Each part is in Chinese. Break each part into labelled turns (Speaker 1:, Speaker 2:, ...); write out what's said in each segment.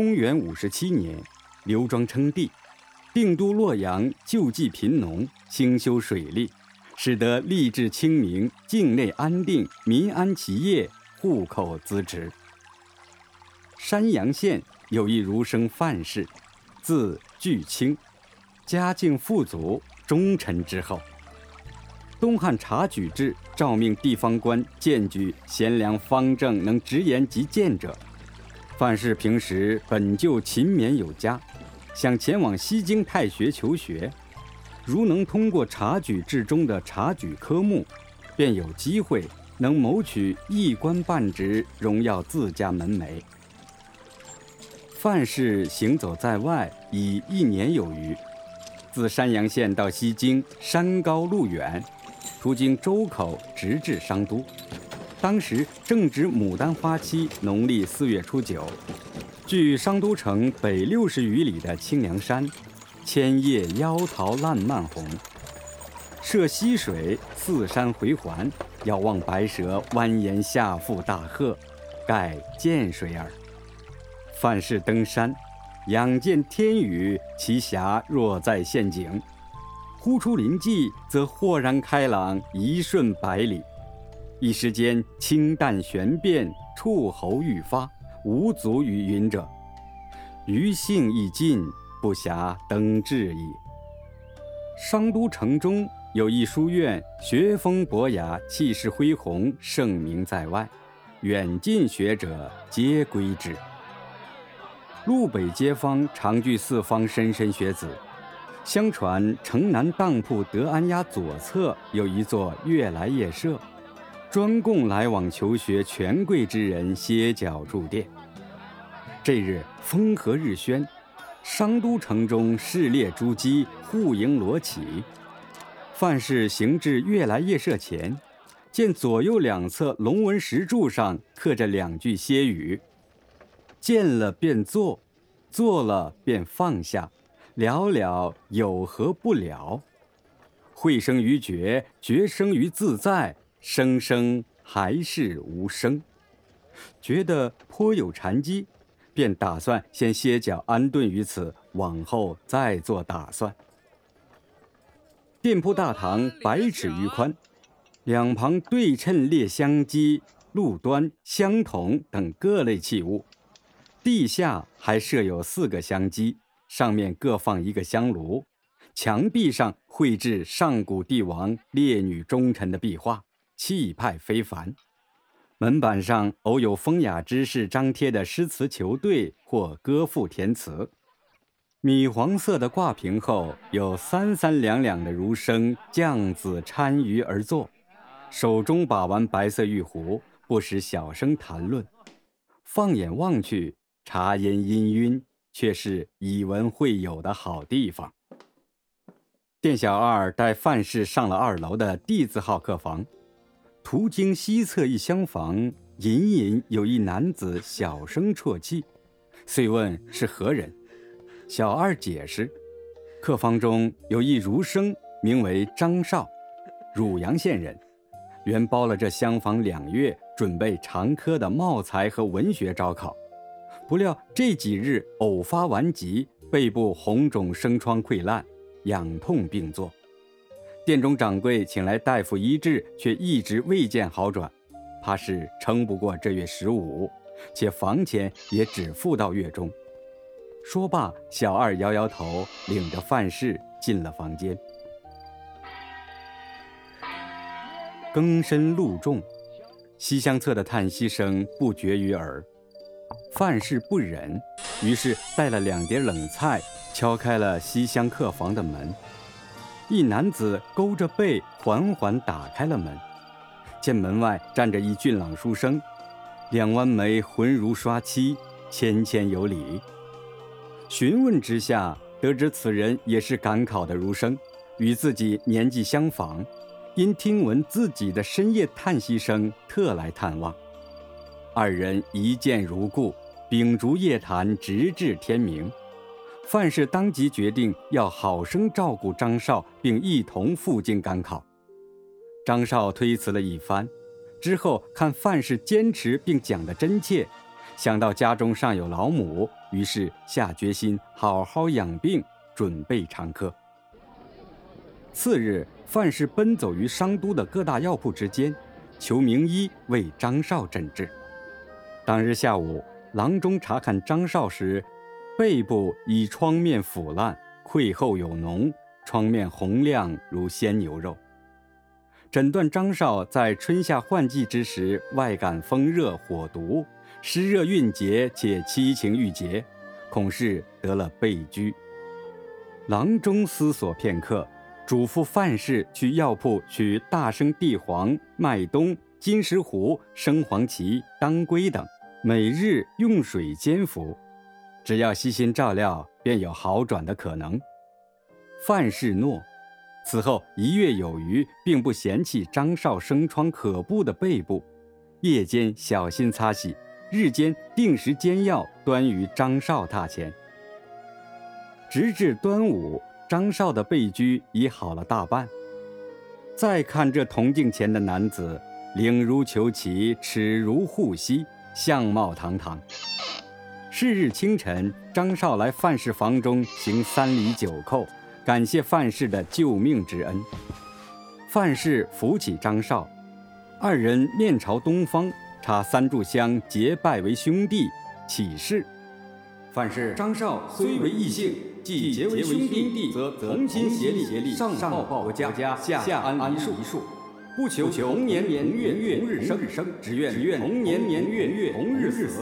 Speaker 1: 公元五十七年，刘庄称帝，定都洛阳，救济贫农，兴修水利，使得吏治清明，境内安定，民安其业，户口滋植。山阳县有一儒生范氏，字巨清，家境富足，忠臣之后。东汉察举制诏命地方官荐举贤良方正、能直言极谏者。范氏平时本就勤勉有加，想前往西京太学求学，如能通过察举制中的察举科目，便有机会能谋取一官半职，荣耀自家门楣。范氏行走在外已一年有余，自山阳县到西京，山高路远。途经周口，直至商都。当时正值牡丹花期，农历四月初九。距商都城北六十余里的清凉山，千叶妖桃烂漫红。涉溪水，四山回环，遥望白蛇蜿蜒下腹大壑，盖涧水耳。范氏登山，仰见天宇，其峡若在陷阱。呼出灵际，则豁然开朗，一瞬百里。一时间，清淡玄变，触喉欲发，无足与云者。余兴已尽，不暇登至矣。商都城中有一书院，学风博雅，气势恢宏，盛名在外，远近学者皆归之。路北街坊常聚四方莘莘学子。相传城南当铺德安家左侧有一座悦来夜社，专供来往求学权贵之人歇脚住店。这日风和日宣，商都城中市列珠玑，户盈罗绮。范氏行至悦来夜社前，见左右两侧龙纹石柱上刻着两句歇语：“见了便坐，坐了便放下。”了了有何不了？会生于觉，觉生于自在，声声还是无声。觉得颇有禅机，便打算先歇脚安顿于此，往后再做打算。店铺大堂百尺余宽，两旁对称列香机、路端、香筒等各类器物，地下还设有四个香机。上面各放一个香炉，墙壁上绘制上古帝王、烈女忠臣的壁画，气派非凡。门板上偶有风雅之士张贴的诗词球对或歌赋填词。米黄色的挂屏后，有三三两两的儒生将子搀盂而坐，手中把玩白色玉壶，不时小声谈论。放眼望去，茶烟氤氲。却是以文会友的好地方。店小二带范氏上了二楼的 D 字号客房，途经西侧一厢房，隐隐有一男子小声啜泣，遂问是何人。小二解释，客房中有一儒生，名为张少，汝阳县人，原包了这厢房两月，准备常科的茂才和文学招考。不料这几日偶发顽疾，背部红肿生疮溃烂，痒痛并作。店中掌柜请来大夫医治，却一直未见好转，怕是撑不过这月十五，且房钱也只付到月中。说罢，小二摇摇头，领着范氏进了房间。更深露重，西厢侧的叹息声不绝于耳。范氏不忍，于是带了两碟冷菜，敲开了西厢客房的门。一男子勾着背，缓缓打开了门，见门外站着一俊朗书生，两弯眉浑如刷漆，谦谦有礼。询问之下，得知此人也是赶考的儒生，与自己年纪相仿，因听闻自己的深夜叹息声，特来探望。二人一见如故，秉烛夜谈，直至天明。范氏当即决定要好生照顾张少，并一同赴京赶考。张少推辞了一番，之后看范氏坚持并讲得真切，想到家中尚有老母，于是下决心好好养病，准备长科。次日，范氏奔走于商都的各大药铺之间，求名医为张少诊治。当日下午，郎中查看张少时，背部已疮面腐烂，溃后有脓，疮面红亮如鲜牛肉。诊断张少在春夏换季之时，外感风热火毒，湿热蕴结，且七情郁结，恐是得了背疽。郎中思索片刻，嘱咐范氏去药铺取大生地黄、麦冬、金石斛、生黄芪、当归等，每日用水煎服，只要悉心照料，便有好转的可能。范氏诺。此后一月有余，并不嫌弃张少生疮可怖的背部，夜间小心擦洗，日间定时煎药端于张少榻前。直至端午，张少的背疽已好了大半。再看这铜镜前的男子，领如虬蛴，齿如护膝，相貌堂堂。是日清晨，张少来范氏房中行三礼九叩。感谢范氏的救命之恩，范氏扶起张少，二人面朝东方，插三炷香结拜为兄弟，起誓。范氏、张少虽为异姓，既结为兄弟，则同心协力，上报国家，下安一树，不求同年同月同日生，只愿同年年月同日死。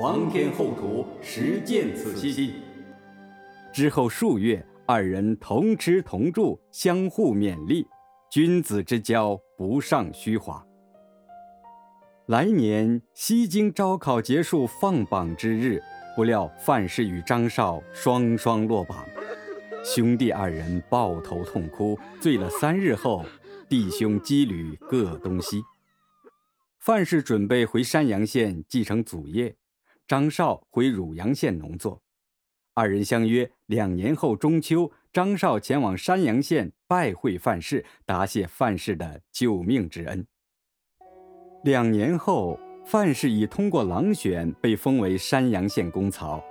Speaker 1: 皇天厚土，实践此心。之后数月。二人同吃同住，相互勉励，君子之交不尚虚华。来年西京招考结束放榜之日，不料范氏与张少双双落榜，兄弟二人抱头痛哭。醉了三日后，弟兄羁旅各东西。范氏准备回山阳县继承祖业，张少回汝阳县农作。二人相约两年后中秋，张少前往山阳县拜会范氏，答谢范氏的救命之恩。两年后，范氏已通过郎选，被封为山阳县公曹，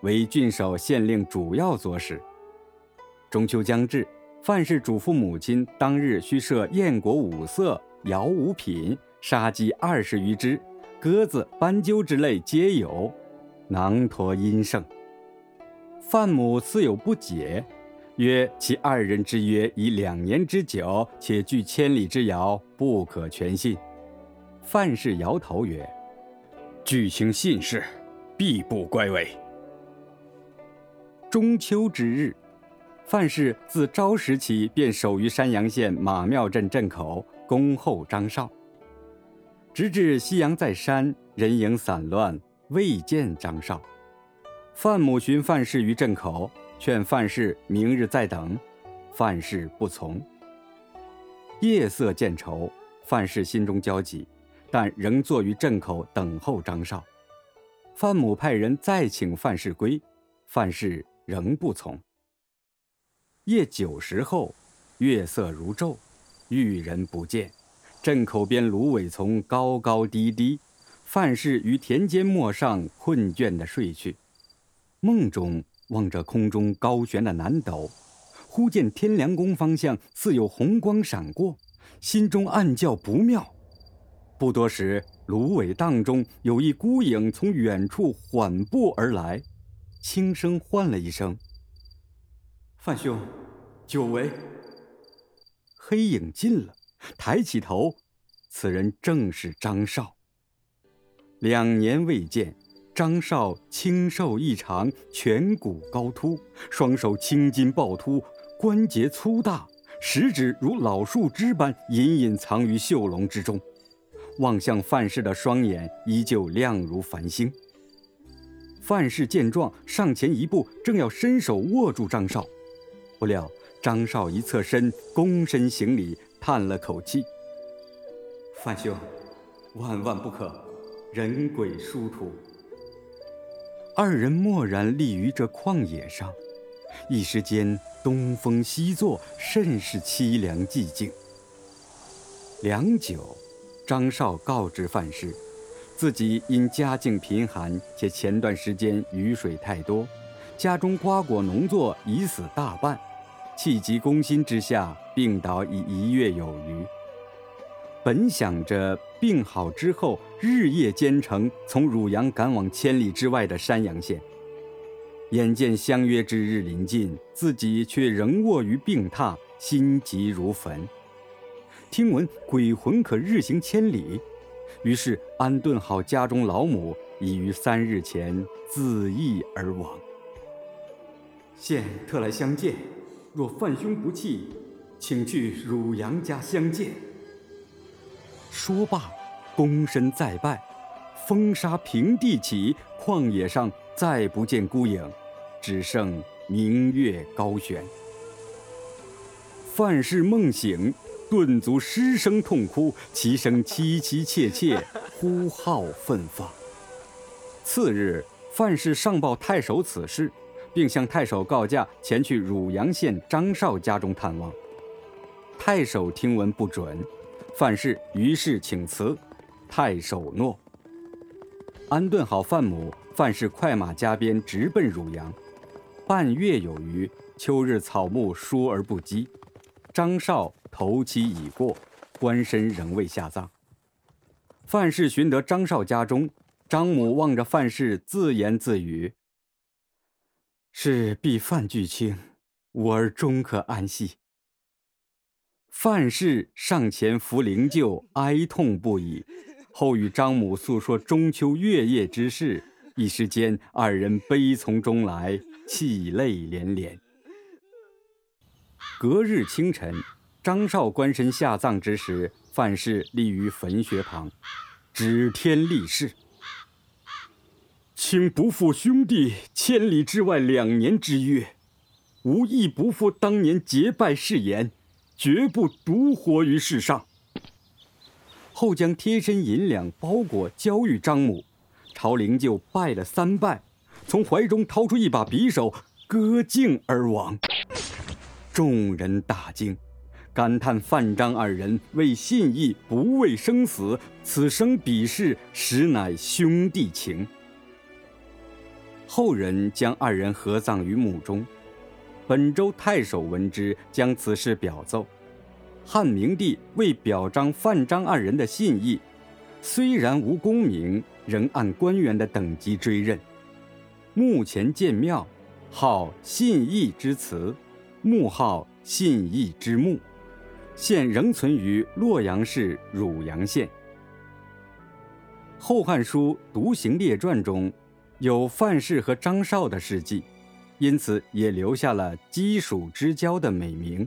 Speaker 1: 为郡守县令主要佐使。中秋将至，范氏嘱咐母亲，当日需设燕果五色，肴五品，杀鸡二十余只，鸽子、斑鸠之类皆有，囊驼阴盛。范母似有不解，曰：“其二人之约已两年之久，且距千里之遥，不可全信。”范氏摇头曰：“
Speaker 2: 据卿信事，必不乖违。”
Speaker 1: 中秋之日，范氏自朝时起便守于山阳县马庙镇镇口，恭候张少。直至夕阳在山，人影散乱，未见张少。范母寻范氏于镇口，劝范氏明日再等，范氏不从。夜色渐稠，范氏心中焦急，但仍坐于镇口等候张少。范母派人再请范氏归，范氏仍不从。夜九时后，月色如昼，遇人不见，镇口边芦苇丛高高低低，范氏于田间陌上困倦地睡去。梦中望着空中高悬的南斗，忽见天梁宫方向似有红光闪过，心中暗叫不妙。不多时，芦苇荡中有一孤影从远处缓步而来，轻声唤了一声：“范兄，久违。”黑影近了，抬起头，此人正是张少。两年未见。张少清瘦异常，颧骨高凸，双手青筋暴突，关节粗大，食指如老树枝般隐隐藏于袖笼之中。望向范氏的双眼依旧亮如繁星。范氏见状，上前一步，正要伸手握住张少，不料张少一侧身，躬身行礼，叹了口气：“范兄，万万不可，人鬼殊途。”二人默然立于这旷野上，一时间东风西作，甚是凄凉寂静。良久，张少告知范氏，自己因家境贫寒，且前段时间雨水太多，家中瓜果农作已死大半，气急攻心之下病倒已一月有余。本想着病好之后日夜兼程，从汝阳赶往千里之外的山阳县。眼见相约之日临近，自己却仍卧于病榻，心急如焚。听闻鬼魂可日行千里，于是安顿好家中老母，已于三日前自缢而亡。现特来相见，若范兄不弃，请去汝阳家相见。说罢，躬身再拜。风沙平地起，旷野上。再不见孤影，只剩明月高悬。范氏梦醒，顿足失声痛哭，其声凄凄切切，呼号奋发。次日，范氏上报太守此事，并向太守告假，前去汝阳县张绍家中探望。太守听闻不准，范氏于是请辞，太守诺。安顿好范母。范氏快马加鞭，直奔汝阳。半月有余，秋日草木疏而不积。张绍头七已过，官身仍未下葬。范氏寻得张绍家中，张母望着范氏，自言自语：“是必范巨卿，吾儿终可安息。”范氏上前扶灵柩，哀痛不已，后与张母诉说中秋月夜之事。一时间，二人悲从中来，泣泪连连。隔日清晨，张绍官身下葬之时，范氏立于坟穴旁，指天立誓：“请不负兄弟千里之外两年之约，吾亦不负当年结拜誓言，绝不独活于世上。”后将贴身银两包裹交与张母。朝灵柩拜了三拜，从怀中掏出一把匕首，割颈而亡。众人大惊，感叹范张二人为信义不畏生死，此生彼世实乃兄弟情。后人将二人合葬于墓中。本州太守闻之，将此事表奏。汉明帝为表彰范张二人的信义，虽然无功名。仍按官员的等级追认，墓前建庙，号信义之祠，墓号信义之墓，现仍存于洛阳市汝阳县。《后汉书·独行列传》中有范氏和张绍的事迹，因此也留下了鸡黍之交的美名。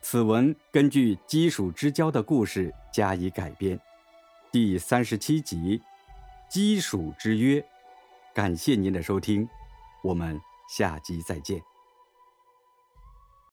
Speaker 1: 此文根据鸡黍之交的故事加以改编。第三十七集。鸡黍之约，感谢您的收听，我们下集再见。